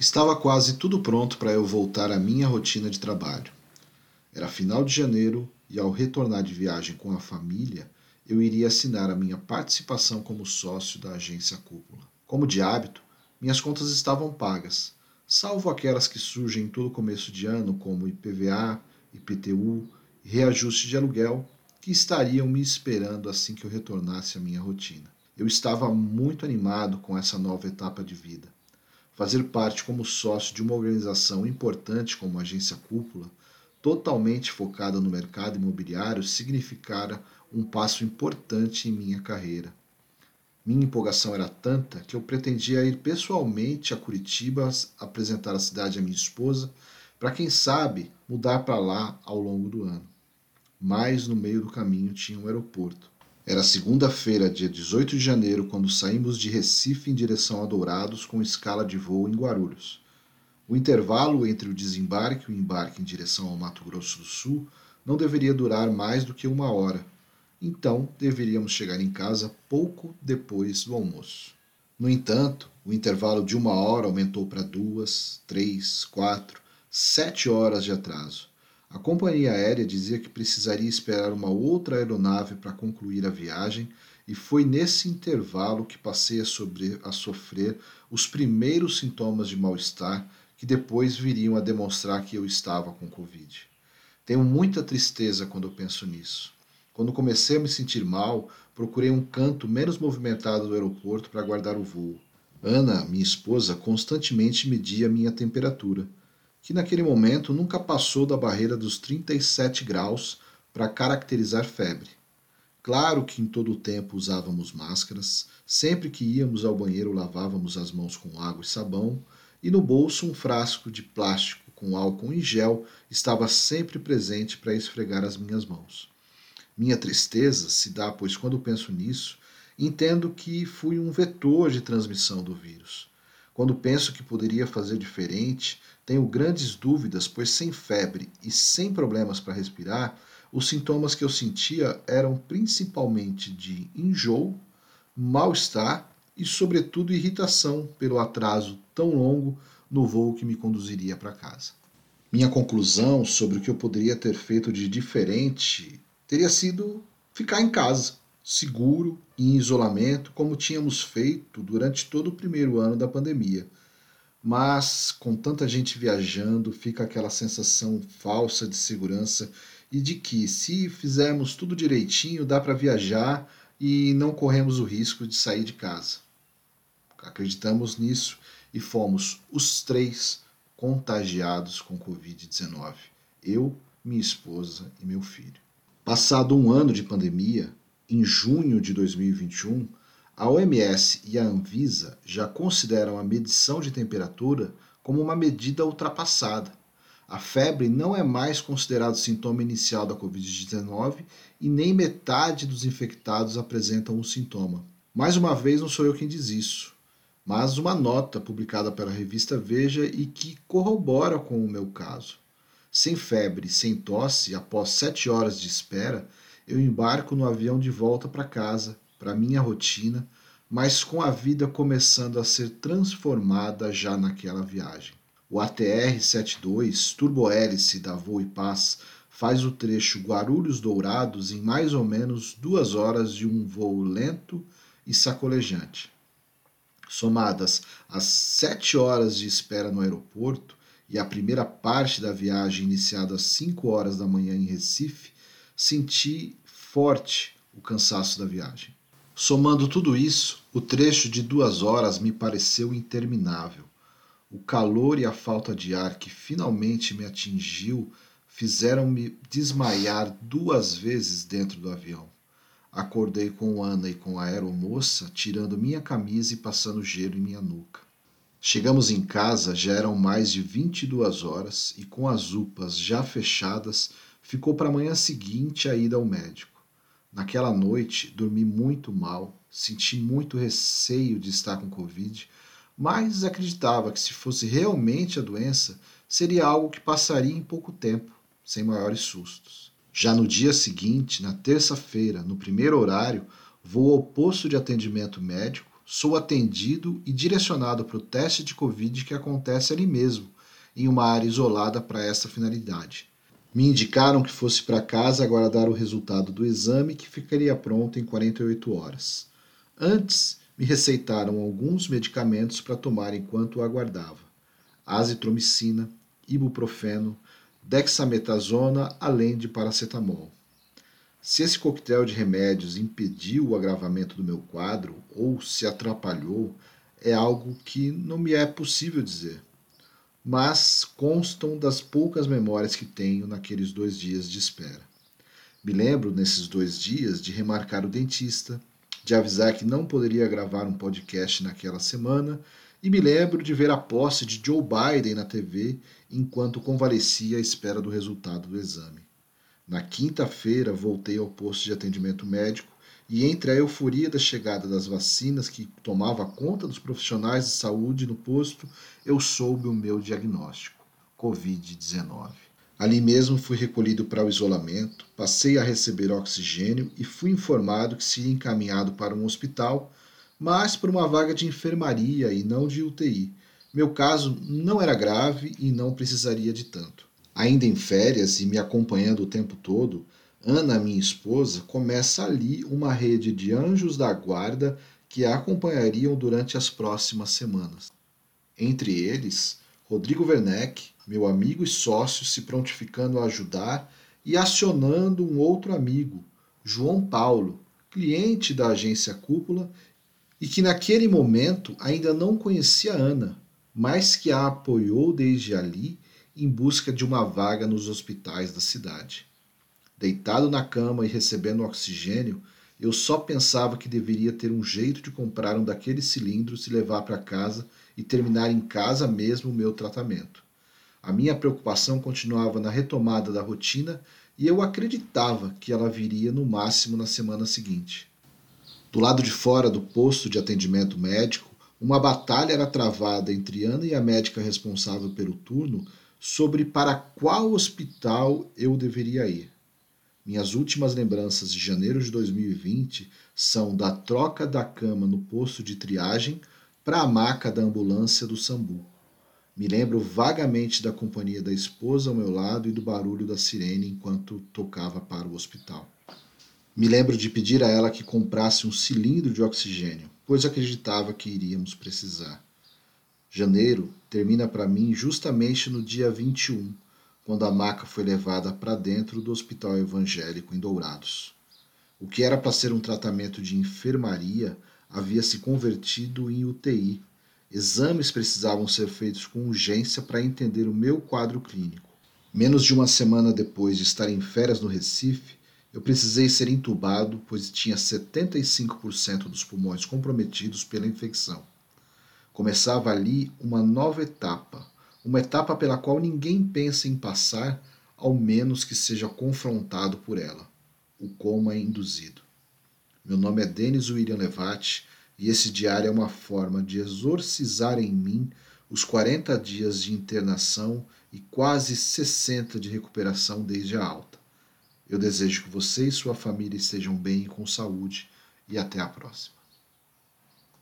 Estava quase tudo pronto para eu voltar à minha rotina de trabalho. Era final de janeiro e, ao retornar de viagem com a família, eu iria assinar a minha participação como sócio da agência Cúpula. Como de hábito, minhas contas estavam pagas, salvo aquelas que surgem em todo começo de ano, como IPVA, IPTU e reajuste de aluguel, que estariam me esperando assim que eu retornasse à minha rotina. Eu estava muito animado com essa nova etapa de vida fazer parte como sócio de uma organização importante como a Agência Cúpula, totalmente focada no mercado imobiliário, significara um passo importante em minha carreira. Minha empolgação era tanta que eu pretendia ir pessoalmente a Curitiba apresentar a cidade à minha esposa, para quem sabe mudar para lá ao longo do ano. Mas no meio do caminho tinha um aeroporto. Era segunda-feira, dia 18 de janeiro, quando saímos de Recife em direção a Dourados com escala de voo em Guarulhos. O intervalo entre o desembarque e o embarque em direção ao Mato Grosso do Sul não deveria durar mais do que uma hora, então deveríamos chegar em casa pouco depois do almoço. No entanto, o intervalo de uma hora aumentou para duas, três, quatro, sete horas de atraso. A companhia aérea dizia que precisaria esperar uma outra aeronave para concluir a viagem, e foi nesse intervalo que passei a, sobre, a sofrer os primeiros sintomas de mal-estar que depois viriam a demonstrar que eu estava com Covid. Tenho muita tristeza quando penso nisso. Quando comecei a me sentir mal, procurei um canto menos movimentado do aeroporto para guardar o voo. Ana, minha esposa, constantemente media minha temperatura que naquele momento nunca passou da barreira dos 37 graus para caracterizar febre. Claro que em todo o tempo usávamos máscaras, sempre que íamos ao banheiro lavávamos as mãos com água e sabão, e no bolso um frasco de plástico com álcool em gel estava sempre presente para esfregar as minhas mãos. Minha tristeza se dá, pois quando penso nisso, entendo que fui um vetor de transmissão do vírus. Quando penso que poderia fazer diferente, tenho grandes dúvidas, pois sem febre e sem problemas para respirar, os sintomas que eu sentia eram principalmente de enjoo, mal-estar e, sobretudo, irritação pelo atraso tão longo no voo que me conduziria para casa. Minha conclusão sobre o que eu poderia ter feito de diferente teria sido ficar em casa, seguro e em isolamento, como tínhamos feito durante todo o primeiro ano da pandemia mas com tanta gente viajando, fica aquela sensação falsa de segurança e de que se fizermos tudo direitinho, dá para viajar e não corremos o risco de sair de casa. Acreditamos nisso e fomos os três contagiados com Covid-19. Eu, minha esposa e meu filho. Passado um ano de pandemia, em junho de 2021, a OMS e a Anvisa já consideram a medição de temperatura como uma medida ultrapassada. A febre não é mais considerado sintoma inicial da Covid-19 e nem metade dos infectados apresentam o sintoma. Mais uma vez, não sou eu quem diz isso, mas uma nota publicada pela revista Veja e que corrobora com o meu caso. Sem febre, sem tosse, após sete horas de espera, eu embarco no avião de volta para casa para minha rotina, mas com a vida começando a ser transformada já naquela viagem. O ATR-72 turbohélice da Voo e Paz faz o trecho Guarulhos-Dourados em mais ou menos duas horas de um voo lento e sacolejante. Somadas as sete horas de espera no aeroporto e a primeira parte da viagem iniciada às cinco horas da manhã em Recife, senti forte o cansaço da viagem. Somando tudo isso, o trecho de duas horas me pareceu interminável. O calor e a falta de ar que finalmente me atingiu fizeram-me desmaiar duas vezes dentro do avião. Acordei com Ana e com a aeromoça, tirando minha camisa e passando gelo em minha nuca. Chegamos em casa, já eram mais de 22 horas e com as UPAs já fechadas, ficou para a manhã seguinte a ida ao médico. Naquela noite dormi muito mal, senti muito receio de estar com Covid, mas acreditava que se fosse realmente a doença, seria algo que passaria em pouco tempo, sem maiores sustos. Já no dia seguinte, na terça-feira, no primeiro horário, vou ao posto de atendimento médico, sou atendido e direcionado para o teste de Covid que acontece ali mesmo, em uma área isolada para essa finalidade. Me indicaram que fosse para casa aguardar o resultado do exame que ficaria pronto em 48 horas. Antes, me receitaram alguns medicamentos para tomar enquanto aguardava: azitromicina, ibuprofeno, dexametasona, além de paracetamol. Se esse coquetel de remédios impediu o agravamento do meu quadro ou se atrapalhou, é algo que não me é possível dizer mas constam das poucas memórias que tenho naqueles dois dias de espera. Me lembro, nesses dois dias, de remarcar o dentista, de avisar que não poderia gravar um podcast naquela semana, e me lembro de ver a posse de Joe Biden na TV enquanto convalescia à espera do resultado do exame. Na quinta-feira, voltei ao posto de atendimento médico e entre a euforia da chegada das vacinas que tomava conta dos profissionais de saúde no posto, eu soube o meu diagnóstico: Covid-19. Ali mesmo fui recolhido para o isolamento, passei a receber oxigênio e fui informado que seria encaminhado para um hospital, mas por uma vaga de enfermaria e não de UTI. Meu caso não era grave e não precisaria de tanto. Ainda em férias e me acompanhando o tempo todo, Ana, minha esposa, começa ali uma rede de anjos da guarda que a acompanhariam durante as próximas semanas. Entre eles, Rodrigo Werneck, meu amigo e sócio, se prontificando a ajudar e acionando um outro amigo, João Paulo, cliente da agência Cúpula e que naquele momento ainda não conhecia Ana, mas que a apoiou desde ali em busca de uma vaga nos hospitais da cidade. Deitado na cama e recebendo oxigênio, eu só pensava que deveria ter um jeito de comprar um daqueles cilindros e levar para casa e terminar em casa mesmo o meu tratamento. A minha preocupação continuava na retomada da rotina e eu acreditava que ela viria no máximo na semana seguinte. Do lado de fora do posto de atendimento médico, uma batalha era travada entre Ana e a médica responsável pelo turno sobre para qual hospital eu deveria ir. Minhas últimas lembranças de janeiro de 2020 são da troca da cama no posto de triagem para a maca da ambulância do Sambu. Me lembro vagamente da companhia da esposa ao meu lado e do barulho da sirene enquanto tocava para o hospital. Me lembro de pedir a ela que comprasse um cilindro de oxigênio, pois acreditava que iríamos precisar. Janeiro termina para mim justamente no dia 21, quando a maca foi levada para dentro do hospital evangélico em Dourados. O que era para ser um tratamento de enfermaria havia se convertido em UTI. Exames precisavam ser feitos com urgência para entender o meu quadro clínico. Menos de uma semana depois de estar em férias no Recife, eu precisei ser entubado, pois tinha 75% dos pulmões comprometidos pela infecção. Começava ali uma nova etapa uma etapa pela qual ninguém pensa em passar, ao menos que seja confrontado por ela o coma é induzido. Meu nome é Denis William Levati e esse diário é uma forma de exorcizar em mim os 40 dias de internação e quase 60 de recuperação desde a alta. Eu desejo que você e sua família estejam bem e com saúde e até a próxima.